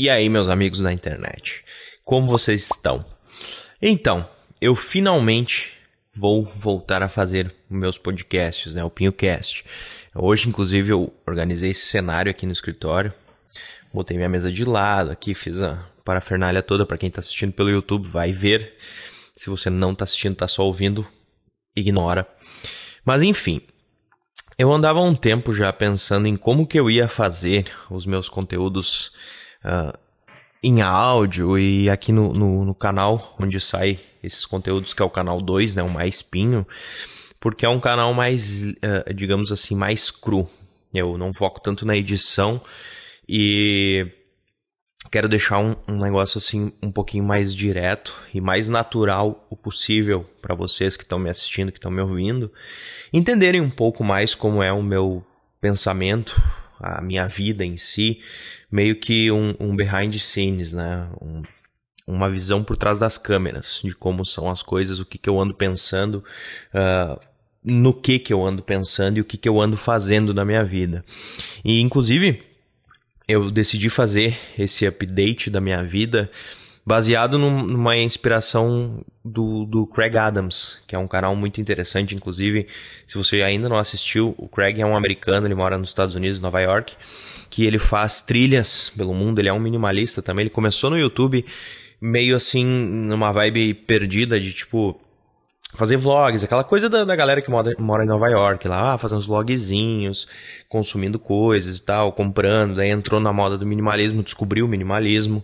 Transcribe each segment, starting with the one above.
E aí, meus amigos da internet, como vocês estão? Então, eu finalmente vou voltar a fazer meus podcasts, né, o PinhoCast. Hoje, inclusive, eu organizei esse cenário aqui no escritório, botei minha mesa de lado aqui, fiz a parafernália toda para quem está assistindo pelo YouTube, vai ver. Se você não está assistindo, está só ouvindo, ignora. Mas enfim, eu andava um tempo já pensando em como que eu ia fazer os meus conteúdos uh, em áudio e aqui no, no, no, canal onde sai esses conteúdos, que é o canal 2, né, o Mais Pinho, porque é um canal mais, uh, digamos assim, mais cru. Eu não foco tanto na edição e quero deixar um, um negócio assim um pouquinho mais direto e mais natural o possível para vocês que estão me assistindo, que estão me ouvindo, entenderem um pouco mais como é o meu pensamento, a minha vida em si, meio que um, um behind the scenes, né? Um, uma visão por trás das câmeras de como são as coisas, o que, que eu ando pensando, uh, no que que eu ando pensando e o que que eu ando fazendo na minha vida. E inclusive eu decidi fazer esse update da minha vida baseado numa inspiração do, do Craig Adams, que é um canal muito interessante, inclusive, se você ainda não assistiu, o Craig é um americano, ele mora nos Estados Unidos, Nova York, que ele faz trilhas pelo mundo, ele é um minimalista também, ele começou no YouTube meio assim, numa vibe perdida de tipo fazer vlogs, aquela coisa da, da galera que mora, mora, em Nova York, lá, ah, fazendo uns vlogzinhos, consumindo coisas e tal, comprando, daí entrou na moda do minimalismo, descobriu o minimalismo,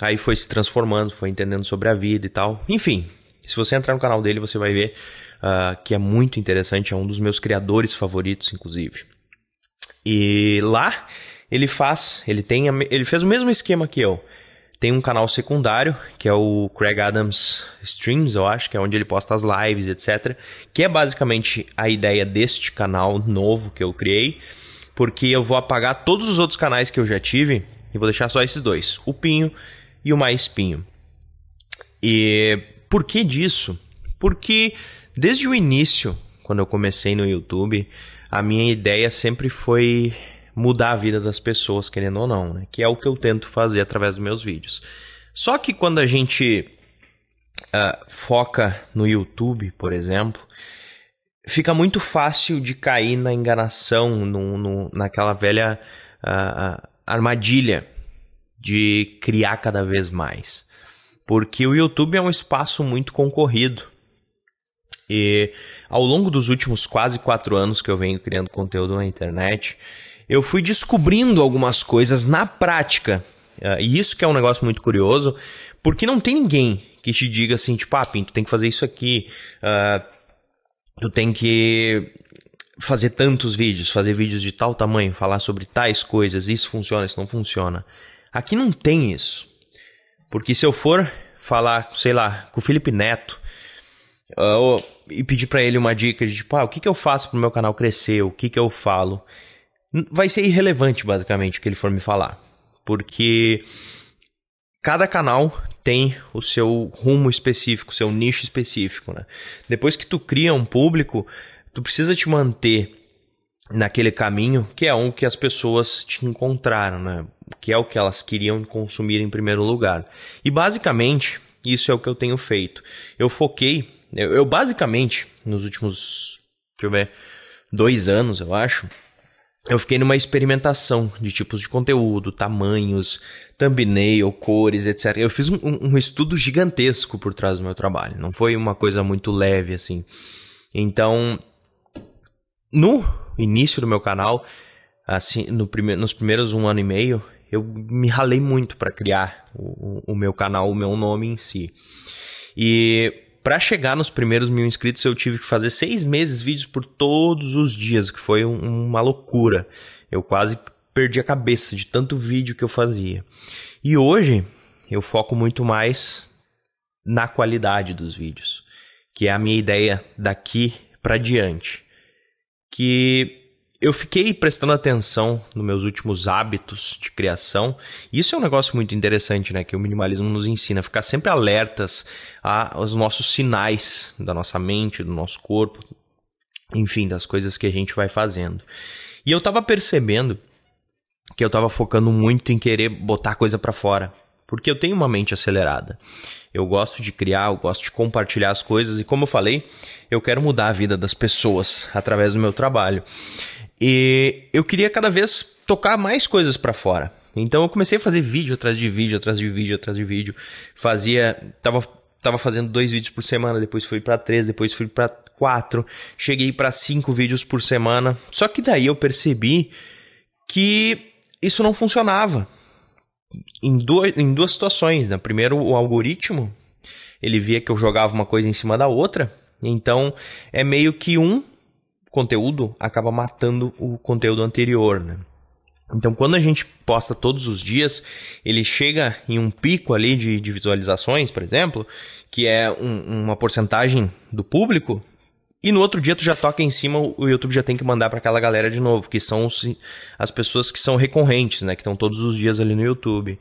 aí foi se transformando, foi entendendo sobre a vida e tal. Enfim, se você entrar no canal dele, você vai ver uh, que é muito interessante, é um dos meus criadores favoritos, inclusive. E lá ele faz, ele tem, ele fez o mesmo esquema que eu. Tem um canal secundário, que é o Craig Adams Streams, eu acho, que é onde ele posta as lives, etc. Que é basicamente a ideia deste canal novo que eu criei, porque eu vou apagar todos os outros canais que eu já tive e vou deixar só esses dois, o Pinho e o Mais Pinho. E por que disso? Porque desde o início, quando eu comecei no YouTube, a minha ideia sempre foi mudar a vida das pessoas, querendo ou não, né? Que é o que eu tento fazer através dos meus vídeos. Só que quando a gente uh, foca no YouTube, por exemplo, fica muito fácil de cair na enganação, no, no naquela velha uh, armadilha de criar cada vez mais. Porque o YouTube é um espaço muito concorrido. E ao longo dos últimos quase quatro anos que eu venho criando conteúdo na internet, eu fui descobrindo algumas coisas na prática. Uh, e isso que é um negócio muito curioso, porque não tem ninguém que te diga assim, tipo, ah, tem que fazer isso aqui, uh, tu tem que fazer tantos vídeos, fazer vídeos de tal tamanho, falar sobre tais coisas, isso funciona, isso não funciona. Aqui não tem isso. Porque se eu for falar, sei lá, com o Felipe Neto, uh, e pedir para ele uma dica de tipo, ah, o que, que eu faço pro meu canal crescer, o que, que eu falo, vai ser irrelevante basicamente o que ele for me falar, porque cada canal tem o seu rumo específico, o seu nicho específico, né? Depois que tu cria um público, tu precisa te manter naquele caminho que é um que as pessoas te encontraram, né? Que é o que elas queriam consumir em primeiro lugar. E basicamente, isso é o que eu tenho feito. Eu foquei, eu, eu basicamente, nos últimos, deixa eu ver, dois anos, eu acho, eu fiquei numa experimentação de tipos de conteúdo, tamanhos, thumbnail, cores, etc. Eu fiz um, um, estudo gigantesco por trás do meu trabalho. Não foi uma coisa muito leve assim. Então, no início do meu canal, assim, no prime nos primeiros um ano e meio, eu me ralei muito para criar o, o meu canal, o meu nome em si. E para chegar nos primeiros mil inscritos, eu tive que fazer seis meses vídeos por todos os dias, que foi um, uma loucura. Eu quase perdi a cabeça de tanto vídeo que eu fazia. E hoje eu foco muito mais na qualidade dos vídeos, que é a minha ideia daqui para diante. Que eu fiquei prestando atenção nos meus últimos hábitos de criação. Isso é um negócio muito interessante, né? Que o minimalismo nos ensina a ficar sempre alertas aos nossos sinais da nossa mente, do nosso corpo, enfim, das coisas que a gente vai fazendo. E eu estava percebendo que eu tava focando muito em querer botar coisa para fora, porque eu tenho uma mente acelerada. Eu gosto de criar, eu gosto de compartilhar as coisas e como eu falei, eu quero mudar a vida das pessoas através do meu trabalho. E eu queria cada vez tocar mais coisas para fora. Então eu comecei a fazer vídeo atrás de vídeo, atrás de vídeo, atrás de vídeo. Fazia, tava tava fazendo dois vídeos por semana, depois fui para três, depois fui para quatro, cheguei para cinco vídeos por semana. Só que daí eu percebi que isso não funcionava em duas, em duas situações. Né? Primeiro, o algoritmo ele via que eu jogava uma coisa em cima da outra, então é meio que um conteúdo acaba matando o conteúdo anterior. Né? Então, quando a gente posta todos os dias, ele chega em um pico ali de, de visualizações, por exemplo, que é um, uma porcentagem do público, e no outro dia tu já toca em cima, o YouTube já tem que mandar para aquela galera de novo, que são os, as pessoas que são recorrentes, né, que estão todos os dias ali no YouTube.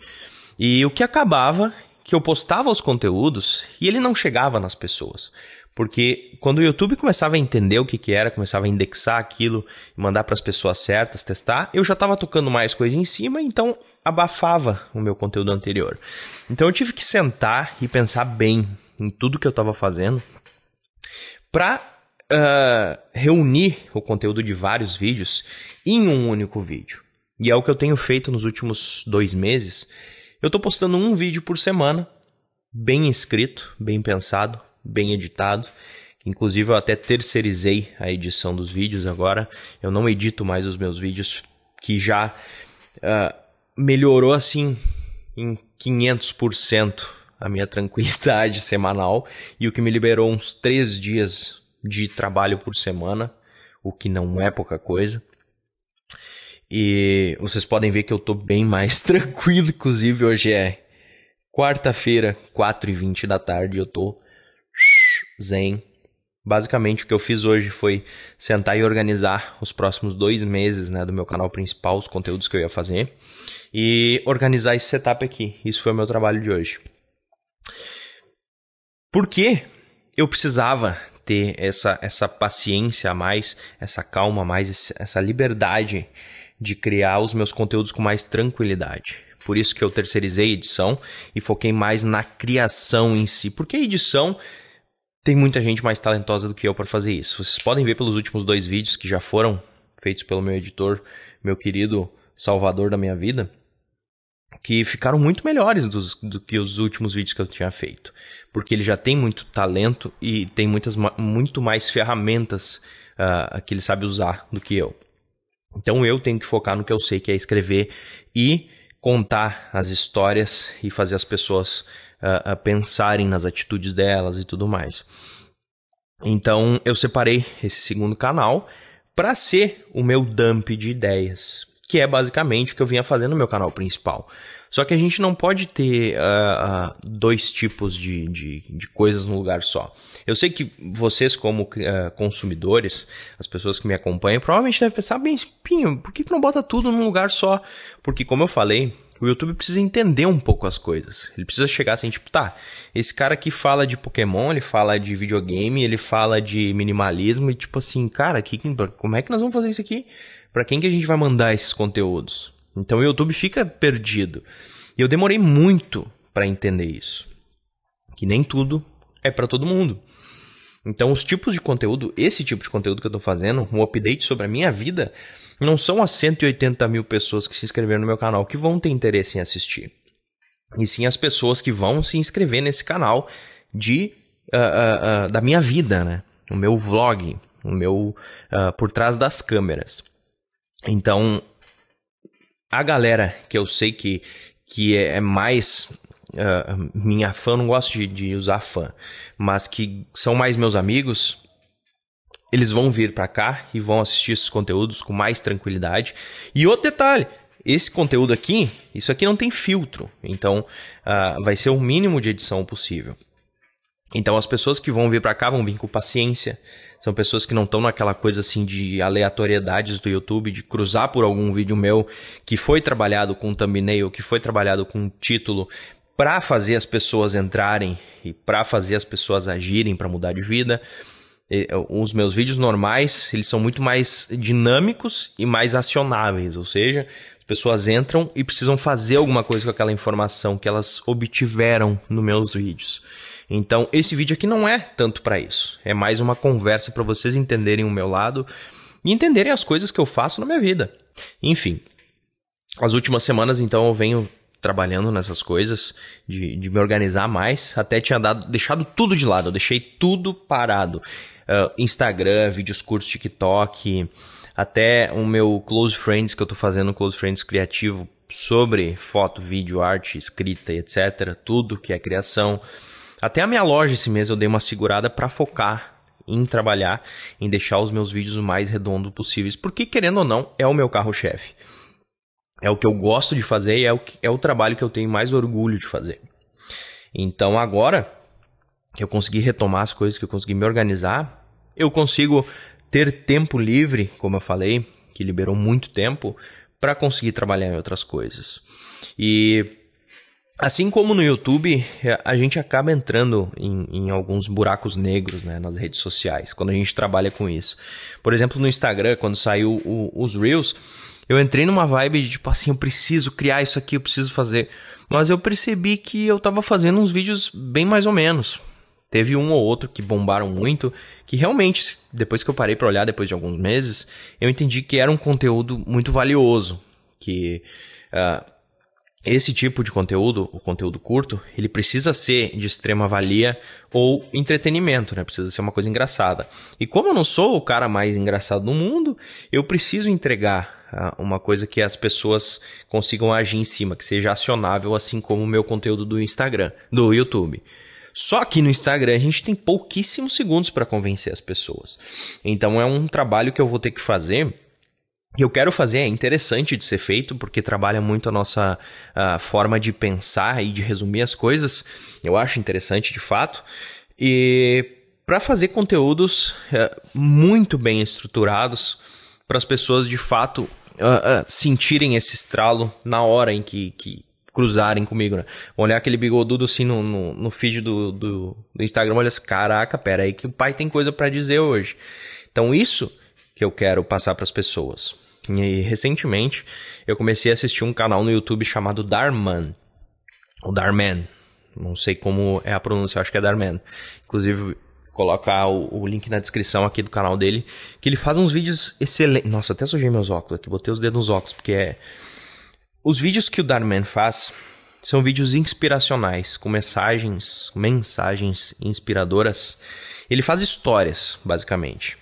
E o que acabava que eu postava os conteúdos e ele não chegava nas pessoas. Porque quando o YouTube começava a entender o que, que era, começava a indexar aquilo mandar para as pessoas certas testar, eu já estava tocando mais coisa em cima, então abafava o meu conteúdo anterior. Então eu tive que sentar e pensar bem em tudo que eu estava fazendo para uh, ah, reunir o conteúdo de vários vídeos em um único vídeo. E é o que eu tenho feito nos últimos dois meses. Eu estou postando um vídeo por semana, bem escrito, bem pensado, bem editado. Inclusive eu até terceirizei a edição dos vídeos agora. Eu não edito mais os meus vídeos, que já uh, melhorou assim em 500% a minha tranquilidade semanal e o que me liberou uns três dias de trabalho por semana, o que não é pouca coisa. E vocês podem ver que eu tô bem mais tranquilo, inclusive hoje é quarta-feira, 4h20 da tarde, eu tô zen. Basicamente, o que eu fiz hoje foi sentar e organizar os próximos dois meses né, do meu canal principal, os conteúdos que eu ia fazer, e organizar esse setup aqui. Isso foi o meu trabalho de hoje. Por que eu precisava ter essa, essa paciência a mais, essa calma a mais, essa liberdade de criar os meus conteúdos com mais tranquilidade? Por isso que eu terceirizei a edição e foquei mais na criação em si. Porque a edição tem muita gente mais talentosa do que eu para fazer isso. Vocês podem ver pelos últimos dois vídeos que já foram feitos pelo meu editor, meu querido salvador da minha vida, que ficaram muito melhores dos, do que os últimos vídeos que eu tinha feito. Porque ele já tem muito talento e tem muitas, muito mais ferramentas uh, que ele sabe usar do que eu. Então eu tenho que focar no que eu sei, que é escrever e contar as histórias e fazer as pessoas a, pensarem nas atitudes delas e tudo mais. Então eu separei esse segundo canal para ser o meu dump de ideias, que é basicamente o que eu vinha fazendo no meu canal principal. Só que a gente não pode ter uh, dois tipos de, de, de, coisas num lugar só. Eu sei que vocês, como uh, consumidores, as pessoas que me acompanham, provavelmente devem pensar, bem, Pinho, por que tu não bota tudo num lugar só? Porque, como eu falei, o YouTube precisa entender um pouco as coisas. Ele precisa chegar assim, tipo, tá, esse cara aqui fala de Pokémon, ele fala de videogame, ele fala de minimalismo e tipo assim, cara, que, como é que nós vamos fazer isso aqui? Para quem que a gente vai mandar esses conteúdos? Então o YouTube fica perdido. E eu demorei muito para entender isso. Que nem tudo é para todo mundo. Então, os tipos de conteúdo, esse tipo de conteúdo que eu estou fazendo, um update sobre a minha vida, não são as 180 mil pessoas que se inscreveram no meu canal que vão ter interesse em assistir. E sim as pessoas que vão se inscrever nesse canal de uh, uh, uh, da minha vida, né? O meu vlog, o meu por trás das câmeras. Então, a galera que eu sei que, que é mais uh, minha fã, não gosto de, de, usar fã, mas que são mais meus amigos, eles vão vir para cá e vão assistir esses conteúdos com mais tranquilidade. E outro detalhe, esse conteúdo aqui, isso aqui não tem filtro, então uh, vai ser o mínimo de edição possível. Então as pessoas que vão vir para cá vão vir com paciência. São pessoas que não estão naquela coisa assim de aleatoriedades do YouTube, de cruzar por algum vídeo meu que foi trabalhado com thumbnail, que foi trabalhado com título, para fazer as pessoas entrarem e para fazer as pessoas agirem para mudar de vida. Os meus vídeos normais, eles são muito mais dinâmicos e mais acionáveis, ou seja, As pessoas entram e precisam fazer alguma coisa com aquela informação que elas obtiveram nos meus vídeos. Então, esse vídeo aqui não é tanto para isso. É mais uma conversa para vocês entenderem o meu lado e entenderem as coisas que eu faço na minha vida. Enfim, as últimas semanas, então, eu venho trabalhando nessas coisas, de, de me organizar mais. Até tinha dado, deixado tudo de lado, eu deixei tudo parado. Uh, Instagram, vídeos curtos, TikTok, até o meu Close Friends, que eu tô fazendo Close Friends criativo sobre foto, vídeo, arte, escrita etc. Tudo que é criação. Até a minha loja esse mês eu dei uma segurada para focar em trabalhar, em deixar os meus vídeos o mais redondo possíveis, porque querendo ou não, é o meu carro-chefe. É o que eu gosto de fazer e é o, é o trabalho que eu tenho mais orgulho de fazer. Então agora que eu consegui retomar as coisas, que eu consegui me organizar, eu consigo ter tempo livre, como eu falei, que liberou muito tempo, para conseguir trabalhar em outras coisas. E assim como no YouTube, a gente acaba entrando em, em, alguns buracos negros né, nas redes sociais, quando a gente trabalha com isso. Por exemplo, no Instagram, quando saiu o, os Reels, eu entrei numa vibe de tipo assim, eu preciso criar isso aqui, eu preciso fazer. Mas eu percebi que eu tava fazendo uns vídeos bem mais ou menos. Teve um ou outro que bombaram muito, que realmente, depois que eu parei para olhar, depois de alguns meses, eu entendi que era um conteúdo muito valioso. Que uh, esse tipo de conteúdo, o conteúdo curto, ele precisa ser de extrema valia ou entretenimento, né? Precisa ser uma coisa engraçada. E como eu não sou o cara mais engraçado do mundo, eu preciso entregar uh, uma coisa que as pessoas consigam agir em cima, que seja acionável, assim como o meu conteúdo do Instagram, do YouTube. Só que no Instagram a gente tem pouquíssimos segundos para convencer as pessoas. Então é um trabalho que eu vou ter que fazer. Eu quero fazer, é interessante de ser feito, porque trabalha muito a nossa a forma de pensar e de resumir as coisas. Eu acho interessante de fato. E para fazer conteúdos é, muito bem estruturados, para as pessoas de fato uh, uh, sentirem esse estralo na hora em que, que cruzarem comigo, né? Olhar aquele bigodudo assim no, no, no feed do, do, do, Instagram, olha assim, caraca, pera aí que o pai tem coisa para dizer hoje. Então isso que eu quero passar para as pessoas. E recentemente eu comecei a assistir um canal no YouTube chamado Darman. O Darman. Não sei como é a pronúncia, acho que é Darman. Inclusive, colocar o, o, link na descrição aqui do canal dele, que ele faz uns vídeos excelentes. Nossa, até sujei meus óculos aqui, botei os dedos nos óculos, porque é os vídeos que o Darman faz são vídeos inspiracionais, com mensagens, mensagens inspiradoras. Ele faz histórias, basicamente.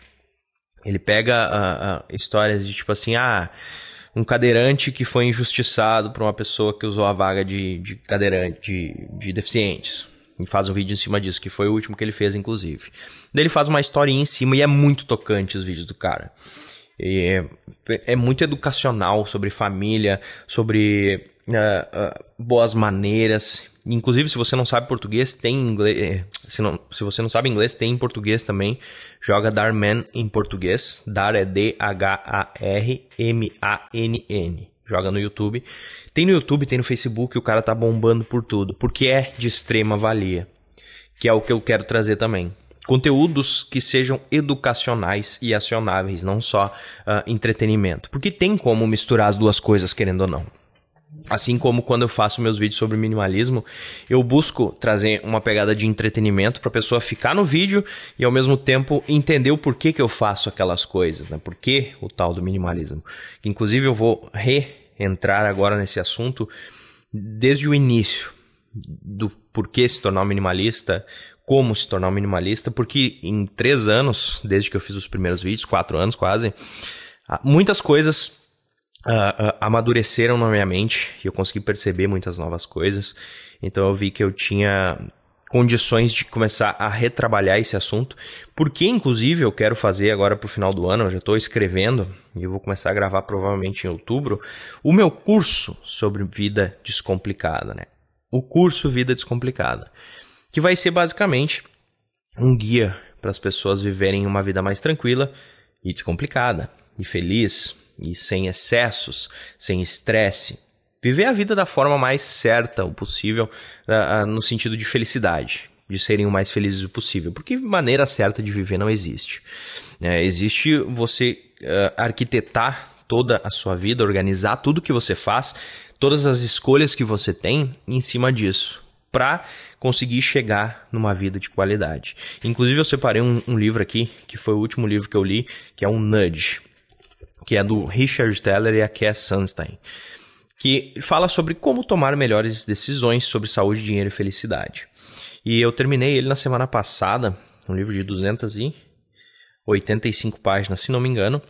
Ele pega uh, uh, histórias de tipo assim, ah, um cadeirante que foi injustiçado por uma pessoa que usou a vaga de, de cadeirante, de, de deficientes. E faz um vídeo em cima disso, que foi o último que ele fez, inclusive. Daí ele faz uma historinha em cima e é muito tocante os vídeos do cara. É, é, muito educacional sobre família, sobre uh, uh, boas maneiras. Inclusive, se você não sabe português, tem inglês. É, se, não, se você não sabe inglês, tem em português também. Joga Darman em português. Dar é D-H-A-R-M-A-N-N. Joga no YouTube. Tem no YouTube, tem no Facebook, o cara tá bombando por tudo. Porque é de extrema valia. Que é o que eu quero trazer também conteúdos que sejam educacionais e acionáveis, não só uh, entretenimento. Porque tem como misturar as duas coisas, querendo ou não. Assim como quando eu faço meus vídeos sobre minimalismo, eu busco trazer uma pegada de entretenimento para a pessoa ficar no vídeo e ao mesmo tempo entender o porquê que eu faço aquelas coisas, né? Por que o tal do minimalismo? Inclusive eu vou reentrar agora nesse assunto desde o início do porquê se tornar um minimalista, como se tornar um minimalista, porque em três anos, desde que eu fiz os primeiros vídeos, quatro anos quase, muitas coisas uh, amadureceram na minha mente e eu consegui perceber muitas novas coisas. Então eu vi que eu tinha condições de começar a retrabalhar esse assunto, porque inclusive eu quero fazer agora para o final do ano, eu já estou escrevendo e eu vou começar a gravar provavelmente em outubro, o meu curso sobre vida descomplicada, né? O curso Vida Descomplicada que vai ser basicamente um guia para as pessoas viverem uma vida mais tranquila e descomplicada, e feliz, e sem excessos, sem estresse. Viver a vida da forma mais certa o possível, uh, uh, no sentido de felicidade, de serem o mais felizes possível, porque maneira certa de viver não existe. Uh, existe você arquitetar toda a sua vida, organizar tudo que você faz, todas as escolhas que você tem em cima disso, para conseguir chegar numa vida de qualidade. Inclusive, eu separei um, um, livro aqui, que foi o último livro que eu li, que é um Nudge, que é do Richard Teller e a Cass Sunstein, que fala sobre como tomar melhores decisões sobre saúde, dinheiro e felicidade. E eu terminei ele na semana passada, um livro de 285 páginas, se não me engano,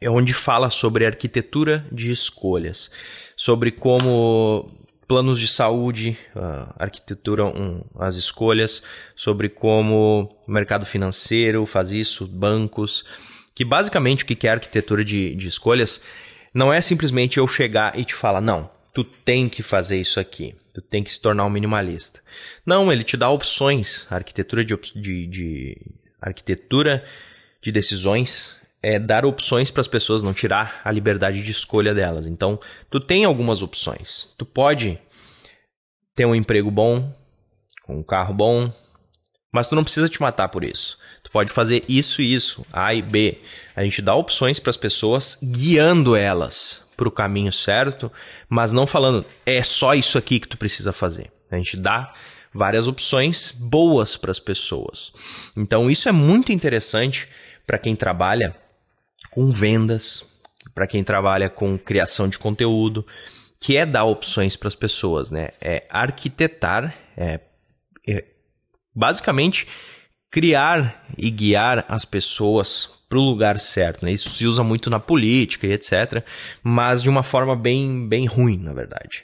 é onde fala sobre arquitetura de escolhas, sobre como planos de saúde, arquitetura, um, as escolhas, sobre como o mercado financeiro faz isso, bancos, que basicamente o que é arquitetura de, de escolhas não é simplesmente eu chegar e te falar, não, tu tem que fazer isso aqui, tu tem que se tornar um minimalista. Não, ele te dá opções, a arquitetura de, de, de arquitetura de decisões é dar opções para as pessoas, não tirar a liberdade de escolha delas. Então, tu tem algumas opções. Tu pode ter um emprego bom, um carro bom, mas tu não precisa te matar por isso. Tu pode fazer isso e isso, A e B. A gente dá opções para as pessoas, guiando elas para o caminho certo, mas não falando é só isso aqui que tu precisa fazer. A gente dá várias opções boas para as pessoas. Então isso é muito interessante para quem trabalha com vendas, para quem trabalha com criação de conteúdo, que é dar opções para as pessoas, né? É arquitetar, é, é basicamente criar e guiar as pessoas para o lugar certo. Né? Isso se usa muito na política e etc., mas de uma forma bem, bem ruim, na verdade.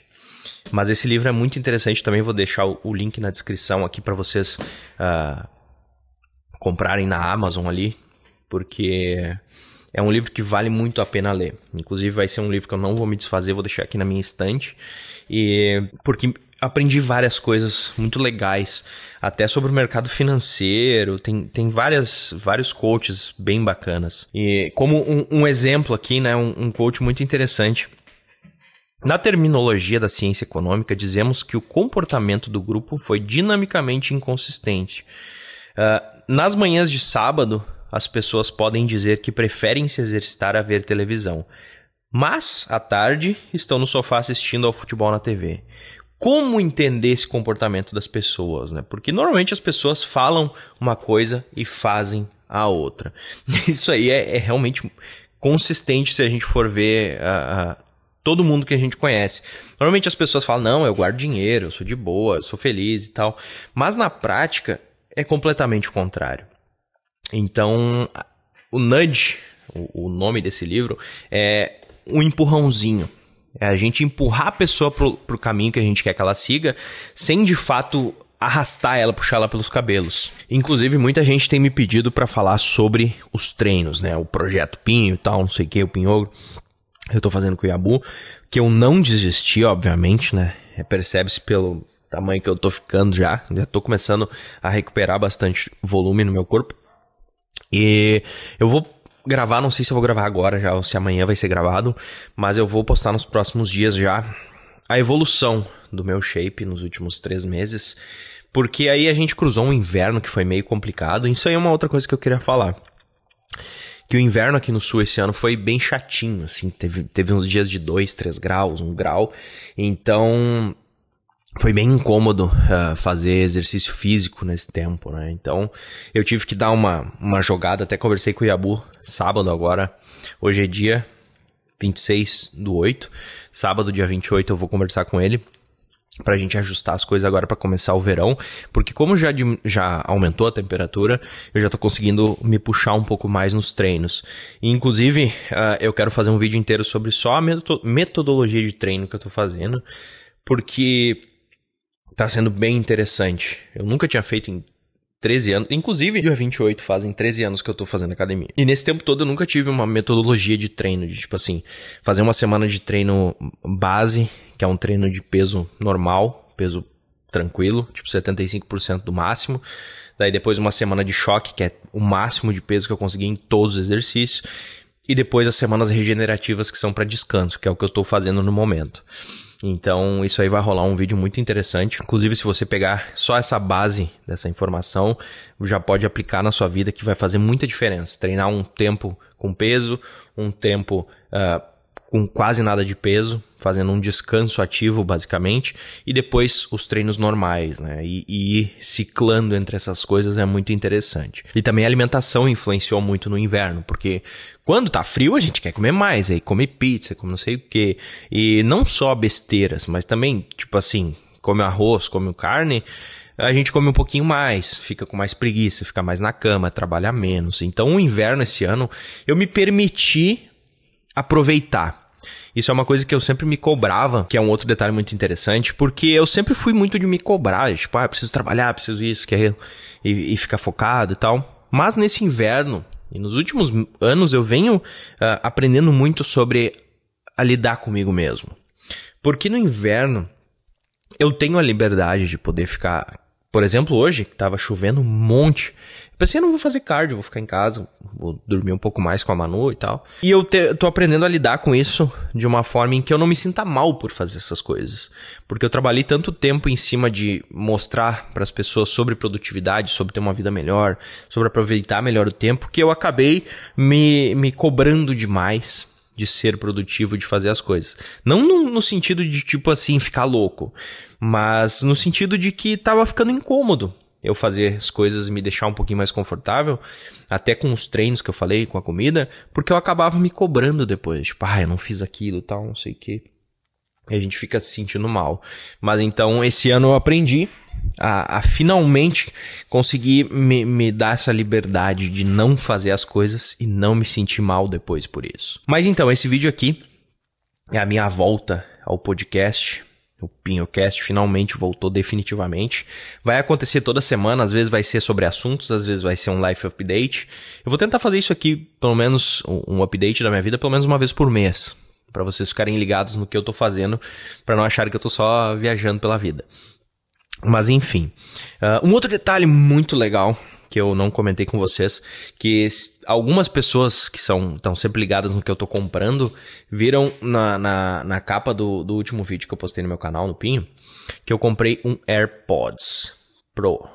Mas esse livro é muito interessante, também vou deixar o, link na descrição aqui para vocês uh, comprarem na Amazon ali, porque é um livro que vale muito a pena ler. Inclusive, vai ser um livro que eu não vou me desfazer, vou deixar aqui na minha estante. E porque aprendi várias coisas muito legais, até sobre o mercado financeiro. Tem, tem várias, vários coaches bem bacanas. E como um, um exemplo aqui, né, um, um coach muito interessante. Na terminologia da ciência econômica, dizemos que o comportamento do grupo foi dinamicamente inconsistente. Uh, nas manhãs de sábado, as pessoas podem dizer que preferem se exercitar a ver televisão, mas à tarde estão no sofá assistindo ao futebol na TV. Como entender esse comportamento das pessoas, né? Porque normalmente as pessoas falam uma coisa e fazem a outra. Isso aí é, é realmente consistente se a gente for ver uh, uh, todo mundo que a gente conhece. Normalmente as pessoas falam, não, eu guardo dinheiro, eu sou de boa, eu sou feliz e tal. Mas na prática é completamente o contrário. Então, o nudge, o, o nome desse livro, é um empurrãozinho. É a gente empurrar a pessoa pro, pro caminho que a gente quer que ela siga, sem de fato arrastar ela, puxar ela pelos cabelos. Inclusive, muita gente tem me pedido para falar sobre os treinos, né? O projeto Pinho e tal, não sei o que, o Pinhogro. Eu tô fazendo com o Yabu, que eu não desisti, obviamente, né? É, percebe-se pelo tamanho que eu tô ficando já. Já tô começando a recuperar bastante volume no meu corpo. E eu vou gravar, não sei se eu vou gravar agora já ou se amanhã vai ser gravado, mas eu vou postar nos próximos dias já a evolução do meu shape nos últimos três meses, porque aí a gente cruzou um inverno que foi meio complicado. Isso aí é uma outra coisa que eu queria falar. Que o inverno aqui no sul esse ano foi bem chatinho, assim, teve, teve uns dias de 2, 3 graus, 1 grau. Então, foi bem incômodo uh, fazer exercício físico nesse tempo, né? Então eu tive que dar uma, uma jogada, até conversei com o Yabu sábado agora. Hoje é dia 26 do 8. Sábado, dia 28, eu vou conversar com ele pra gente ajustar as coisas agora para começar o verão, porque como já, já aumentou a temperatura, eu já tô conseguindo me puxar um pouco mais nos treinos. E, inclusive, uh, eu quero fazer um vídeo inteiro sobre só a metodologia de treino que eu tô fazendo, porque tá sendo bem interessante. Eu nunca tinha feito em 13 anos. Inclusive, dia 28 fazem 13 anos que eu tô fazendo academia. E nesse tempo todo eu nunca tive uma metodologia de treino, de tipo assim, fazer uma semana de treino base, que é um treino de peso normal, peso tranquilo, tipo 75% do máximo. Daí depois uma semana de choque, que é o máximo de peso que eu consegui em todos os exercícios. E depois as semanas regenerativas que são para descanso, que é o que eu tô fazendo no momento. Então, isso aí vai rolar um vídeo muito interessante. Inclusive, se você pegar só essa base dessa informação, já pode aplicar na sua vida que vai fazer muita diferença. Treinar um tempo com peso, um tempo uh, com quase nada de peso, fazendo um descanso ativo, basicamente, e depois os treinos normais, né? E, e, ir ciclando entre essas coisas é muito interessante. E também a alimentação influenciou muito no inverno, porque quando tá frio a gente quer comer mais, aí come pizza, come não sei o quê. E não só besteiras, mas também, tipo assim, come arroz, come carne, a gente come um pouquinho mais, fica com mais preguiça, fica mais na cama, trabalha menos. Então, o inverno esse ano, eu me permiti aproveitar. Isso é uma coisa que eu sempre me cobrava, que é um outro detalhe muito interessante, porque eu sempre fui muito de me cobrar, tipo, ah, preciso trabalhar, preciso isso, aquilo, e, e ficar focado e tal. Mas nesse inverno, e nos últimos anos, eu venho uh, aprendendo muito sobre a lidar comigo mesmo. Porque no inverno, eu tenho a liberdade de poder ficar por exemplo, hoje, estava chovendo um monte. Pensei, não vou fazer cardio, vou ficar em casa, vou dormir um pouco mais com a Manu e tal. E eu te, tô aprendendo a lidar com isso de uma forma em que eu não me sinta mal por fazer essas coisas. Porque eu trabalhei tanto tempo em cima de mostrar para as pessoas sobre produtividade, sobre ter uma vida melhor, sobre aproveitar melhor o tempo, que eu acabei me, me cobrando demais de ser produtivo, de fazer as coisas. Não no, no, sentido de, tipo assim, ficar louco, mas no sentido de que tava ficando incômodo eu fazer as coisas e me deixar um pouquinho mais confortável, até com os treinos que eu falei, com a comida, porque eu acabava me cobrando depois. Tipo, ah, eu não fiz aquilo tal, não sei o que. E a gente fica se sentindo mal. Mas então, esse ano eu aprendi a, a finalmente conseguir me, me dar essa liberdade de não fazer as coisas e não me sentir mal depois por isso. Mas então, esse vídeo aqui é a minha volta ao podcast. O PinhoCast finalmente voltou definitivamente. Vai acontecer toda semana, às vezes vai ser sobre assuntos, às vezes vai ser um life update. Eu vou tentar fazer isso aqui, pelo menos um update da minha vida, pelo menos uma vez por mês, para vocês ficarem ligados no que eu tô fazendo, para não acharem que eu tô só viajando pela vida. Mas enfim. Uh, um outro detalhe muito legal que eu não comentei com vocês, que algumas pessoas que são estão sempre ligadas no que eu tô comprando, viram na, na, na capa do, do último vídeo que eu postei no meu canal, no Pinho, que eu comprei um AirPods Pro.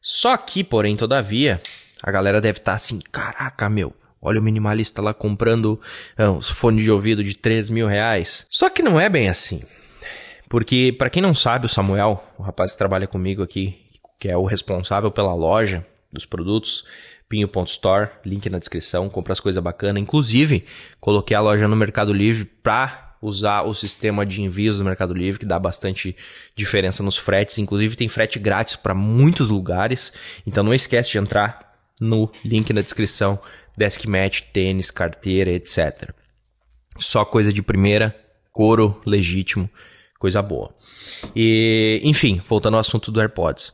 Só que, porém, todavia, a galera deve estar tá assim, caraca, meu, olha o minimalista lá comprando os fones de ouvido de 3 mil reais. Só que não é bem assim. Porque, para quem não sabe, o Samuel, o rapaz que trabalha comigo aqui, que é o responsável pela loja dos produtos, pinho.store, link na descrição, compra as coisas bacanas. Inclusive, coloquei a loja no Mercado Livre para usar o sistema de envios do Mercado Livre, que dá bastante diferença nos fretes. Inclusive, tem frete grátis para muitos lugares. Então, não esquece de entrar no link na descrição. Desk mat, tênis, carteira, etc. Só coisa de primeira, couro legítimo coisa boa. E, enfim, voltando ao assunto do AirPods.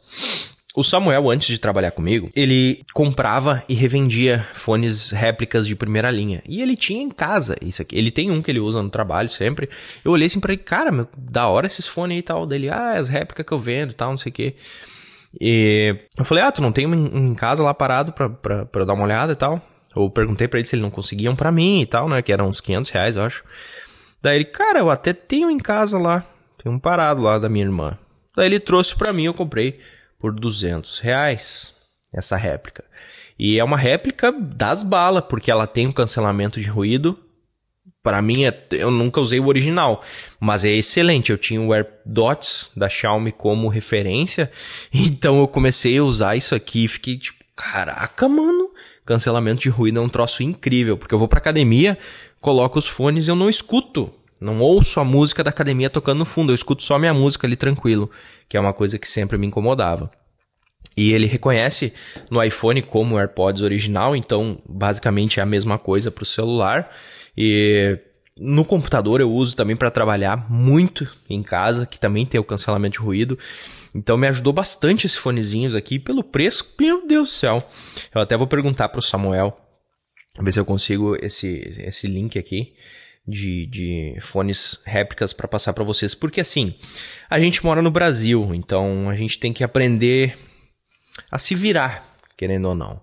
O Samuel, antes de trabalhar comigo, ele comprava e revendia fones réplicas de primeira linha. E ele tinha em casa isso aqui. Ele tem um que ele usa no trabalho sempre. Eu olhei assim pra ele, cara, meu, da hora esses fones aí e tal. Dele, ah, as réplicas que eu vendo e tal, não sei o quê. E eu falei, ah, tu não tem um em casa lá parado pra, pra, pra dar uma olhada e tal? Eu perguntei para ele se ele não conseguiam para mim e tal, né? Que eram uns 500 reais, eu acho. Daí ele, cara, eu até tenho em casa lá. Um parado lá da minha irmã. Daí ele trouxe para mim, eu comprei por 200 reais essa réplica. E é uma réplica das balas, porque ela tem um cancelamento de ruído. Para mim, é, eu nunca usei o original, mas é excelente. Eu tinha o AirDots da Xiaomi como referência, então eu comecei a usar isso aqui e fiquei tipo, caraca, mano, cancelamento de ruído é um troço incrível, porque eu vou pra academia, coloco os fones e eu não escuto não ouço a música da academia tocando no fundo, eu escuto só minha música ali tranquilo, que é uma coisa que sempre me incomodava. E ele reconhece no iPhone como o AirPods original, então basicamente é a mesma coisa para o celular. E no computador eu uso também para trabalhar muito em casa, que também tem o cancelamento de ruído. Então me ajudou bastante esses fonezinhos aqui pelo preço. Meu Deus do céu. Eu até vou perguntar para o Samuel, ver se eu consigo esse, esse link aqui de, de fones réplicas para passar para vocês. Porque assim, a gente mora no Brasil, então a gente tem que aprender a se virar, querendo ou não.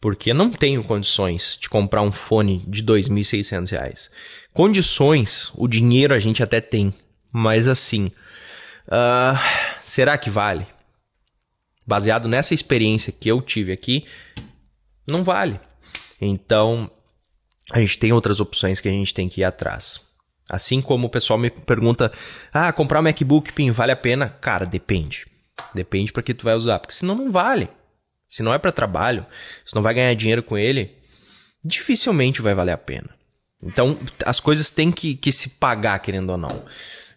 Porque não tenho condições de comprar um fone de R$ 2.600. Condições, o dinheiro a gente até tem, mas assim, uh, será que vale? Baseado nessa experiência que eu tive aqui, não vale. Então, a gente tem outras opções que a gente tem que ir atrás. Assim como o pessoal me pergunta: "Ah, comprar um MacBook Pin vale a pena?" Cara, depende. Depende para que tu vai usar, porque senão não vale. Se não é para trabalho, se não vai ganhar dinheiro com ele, dificilmente vai valer a pena. Então, as coisas têm que, que se pagar, querendo ou não.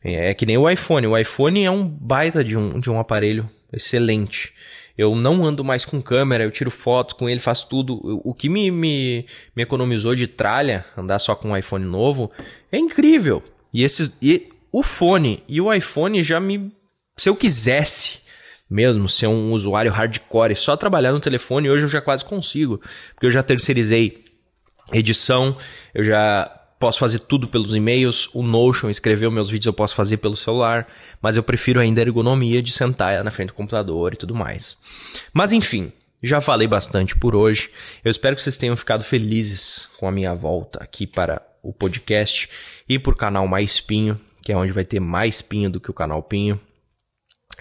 É, é que nem o iPhone. O iPhone é um baita de um, de um aparelho excelente. Eu não ando mais com câmera, eu tiro fotos com ele, faço tudo. O que me, me, me economizou de tralha, andar só com um iPhone novo, é incrível. E, esses, e o fone e o iPhone já me. Se eu quisesse mesmo ser um usuário hardcore, só trabalhar no telefone, hoje eu já quase consigo. Porque eu já terceirizei edição, eu já posso fazer tudo pelos e-mails, o Notion, escrever meus vídeos eu posso fazer pelo celular, mas eu prefiro ainda a ergonomia de sentar na frente do computador e tudo mais. Mas enfim, já falei bastante por hoje. Eu espero que vocês tenham ficado felizes com a minha volta aqui para o podcast e por canal Mais Pinho, que é onde vai ter mais pinho do que o canal Pinho.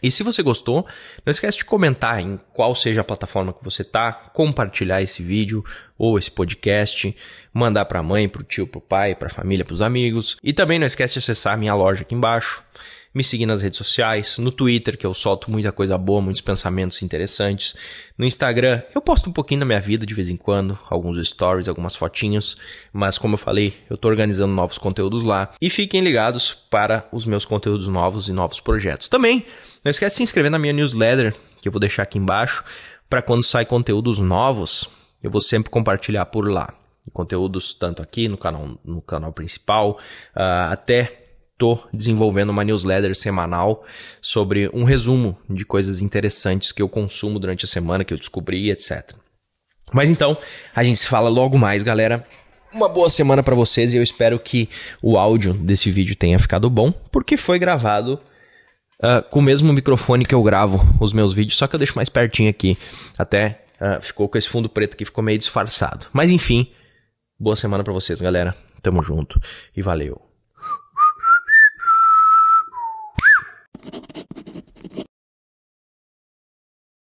E se você gostou, não esquece de comentar em qual seja a plataforma que você tá, compartilhar esse vídeo ou esse podcast, mandar para a mãe, para o tio, para o pai, para a família, para os amigos. E também não esquece de acessar a minha loja aqui embaixo, me seguir nas redes sociais, no Twitter, que eu solto muita coisa boa, muitos pensamentos interessantes. No Instagram, eu posto um pouquinho da minha vida de vez em quando, alguns stories, algumas fotinhos, mas como eu falei, eu tô organizando novos conteúdos lá. E fiquem ligados para os meus conteúdos novos e novos projetos. Também, não esquece de se inscrever na minha newsletter, que eu vou deixar aqui embaixo, para quando sai conteúdos novos, eu vou sempre compartilhar por lá. Conteúdos tanto aqui no canal, no canal principal, uh, até estou desenvolvendo uma newsletter semanal sobre um resumo de coisas interessantes que eu consumo durante a semana, que eu descobri, etc. Mas então, a gente se fala logo mais, galera. Uma boa semana para vocês e eu espero que o áudio desse vídeo tenha ficado bom, porque foi gravado Uh, com o mesmo microfone que eu gravo os meus vídeos, só que eu deixo mais pertinho aqui. Até uh, ficou com esse fundo preto que ficou meio disfarçado. Mas enfim, boa semana para vocês, galera. Tamo junto e valeu.